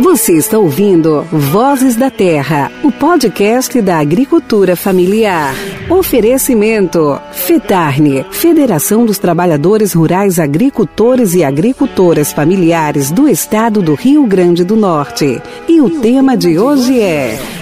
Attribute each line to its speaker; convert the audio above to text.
Speaker 1: Você está ouvindo Vozes da Terra, o podcast da agricultura familiar. Oferecimento: FETARNE, Federação dos Trabalhadores Rurais Agricultores e Agricultoras Familiares do Estado do Rio Grande do Norte. E o tema de hoje é